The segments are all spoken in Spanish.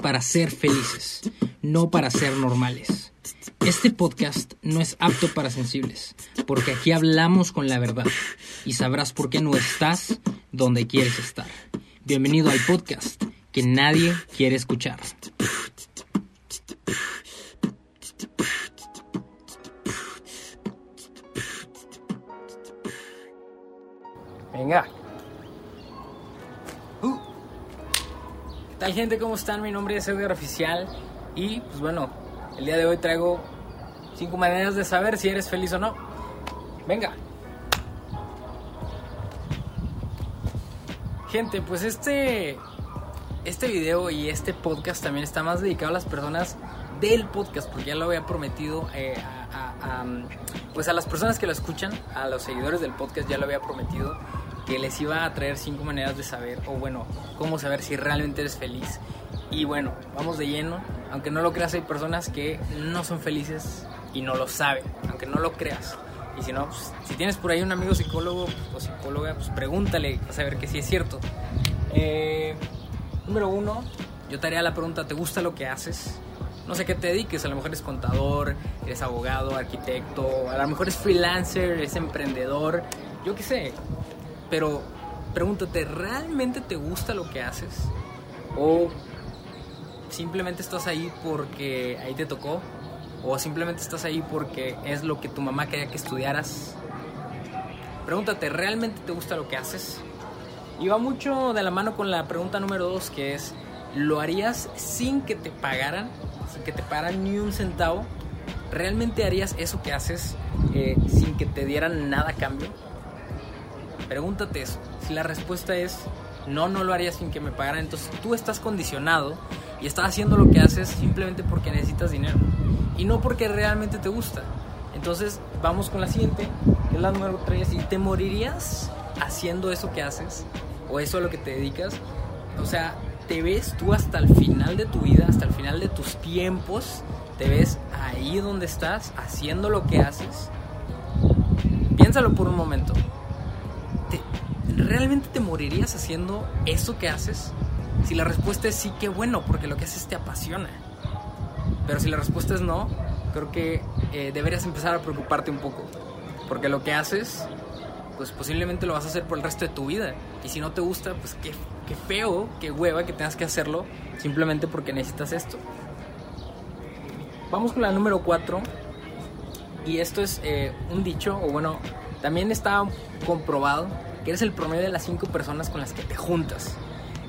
Para ser felices, no para ser normales. Este podcast no es apto para sensibles, porque aquí hablamos con la verdad y sabrás por qué no estás donde quieres estar. Bienvenido al podcast que nadie quiere escuchar. Venga. Tal gente? ¿Cómo están? Mi nombre es Edgar Oficial y pues bueno, el día de hoy traigo cinco maneras de saber si eres feliz o no. Venga. Gente, pues este este video y este podcast también está más dedicado a las personas del podcast, porque ya lo había prometido eh, a, a, pues a las personas que lo escuchan, a los seguidores del podcast, ya lo había prometido que les iba a traer cinco maneras de saber, o bueno, cómo saber si realmente eres feliz. Y bueno, vamos de lleno. Aunque no lo creas, hay personas que no son felices y no lo saben, aunque no lo creas. Y si no, pues, si tienes por ahí un amigo psicólogo o psicóloga, pues pregúntale a saber que sí es cierto. Eh, número uno, yo te haría la pregunta, ¿te gusta lo que haces? No sé qué te dediques, a lo mejor eres contador, eres abogado, arquitecto, a lo mejor eres freelancer, eres emprendedor, yo qué sé. Pero pregúntate, ¿realmente te gusta lo que haces? ¿O simplemente estás ahí porque ahí te tocó? ¿O simplemente estás ahí porque es lo que tu mamá quería que estudiaras? Pregúntate, ¿realmente te gusta lo que haces? Y va mucho de la mano con la pregunta número dos, que es, ¿lo harías sin que te pagaran? Sin que te pagaran ni un centavo. ¿Realmente harías eso que haces eh, sin que te dieran nada a cambio? Pregúntate eso. Si la respuesta es no, no lo haría sin que me pagaran, entonces tú estás condicionado y estás haciendo lo que haces simplemente porque necesitas dinero y no porque realmente te gusta. Entonces vamos con la siguiente, que es la número 3. ¿Y te morirías haciendo eso que haces o eso a lo que te dedicas? O sea, ¿te ves tú hasta el final de tu vida, hasta el final de tus tiempos? ¿Te ves ahí donde estás haciendo lo que haces? Piénsalo por un momento. ¿Realmente te morirías haciendo eso que haces? Si la respuesta es sí, qué bueno, porque lo que haces te apasiona. Pero si la respuesta es no, creo que eh, deberías empezar a preocuparte un poco. Porque lo que haces, pues posiblemente lo vas a hacer por el resto de tu vida. Y si no te gusta, pues qué, qué feo, qué hueva que tengas que hacerlo simplemente porque necesitas esto. Vamos con la número 4. Y esto es eh, un dicho, o bueno, también está comprobado que eres el promedio de las cinco personas con las que te juntas.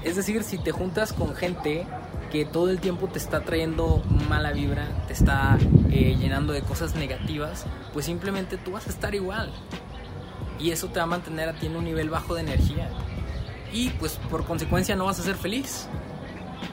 Es decir, si te juntas con gente que todo el tiempo te está trayendo mala vibra, te está eh, llenando de cosas negativas, pues simplemente tú vas a estar igual. Y eso te va a mantener a ti en un nivel bajo de energía. Y pues por consecuencia no vas a ser feliz.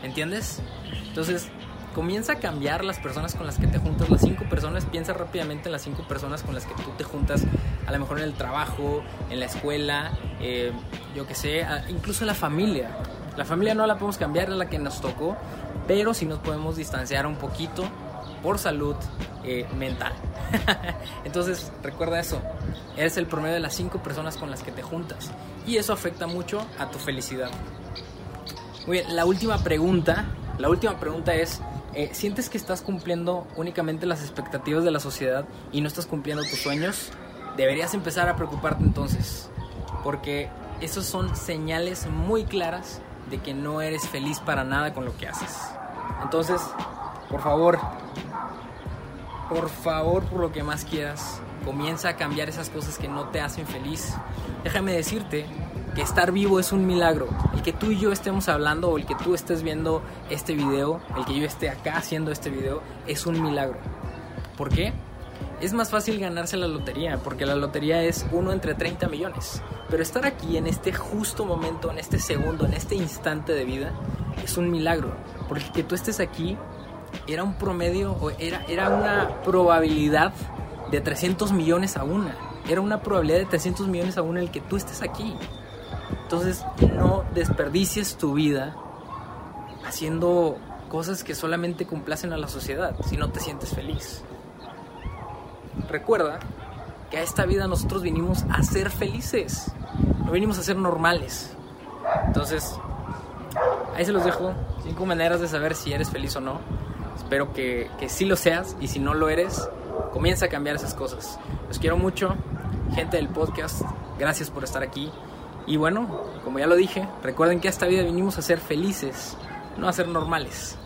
¿Entiendes? Entonces, comienza a cambiar las personas con las que te juntas, las cinco personas, piensa rápidamente en las cinco personas con las que tú te juntas, a lo mejor en el trabajo, en la escuela, eh, yo que sé, incluso en la familia. La familia no la podemos cambiar, es la que nos tocó, pero sí nos podemos distanciar un poquito por salud eh, mental. Entonces, recuerda eso, eres el promedio de las cinco personas con las que te juntas y eso afecta mucho a tu felicidad. Muy bien, la última pregunta, la última pregunta es, eh, ¿sientes que estás cumpliendo únicamente las expectativas de la sociedad y no estás cumpliendo tus sueños? Deberías empezar a preocuparte entonces, porque esos son señales muy claras de que no eres feliz para nada con lo que haces. Entonces, por favor, por favor, por lo que más quieras, comienza a cambiar esas cosas que no te hacen feliz. Déjame decirte estar vivo es un milagro. El que tú y yo estemos hablando o el que tú estés viendo este video, el que yo esté acá haciendo este video, es un milagro. ¿Por qué? Es más fácil ganarse la lotería, porque la lotería es uno entre 30 millones. Pero estar aquí en este justo momento, en este segundo, en este instante de vida, es un milagro. Porque que tú estés aquí era un promedio, era, era una probabilidad de 300 millones a una. Era una probabilidad de 300 millones a una el que tú estés aquí. Entonces no desperdicies tu vida haciendo cosas que solamente complacen a la sociedad si no te sientes feliz. Recuerda que a esta vida nosotros vinimos a ser felices, no vinimos a ser normales. Entonces, ahí se los dejo, cinco maneras de saber si eres feliz o no. Espero que, que sí lo seas y si no lo eres, comienza a cambiar esas cosas. Los quiero mucho, gente del podcast, gracias por estar aquí. Y bueno, como ya lo dije, recuerden que a esta vida vinimos a ser felices, no a ser normales.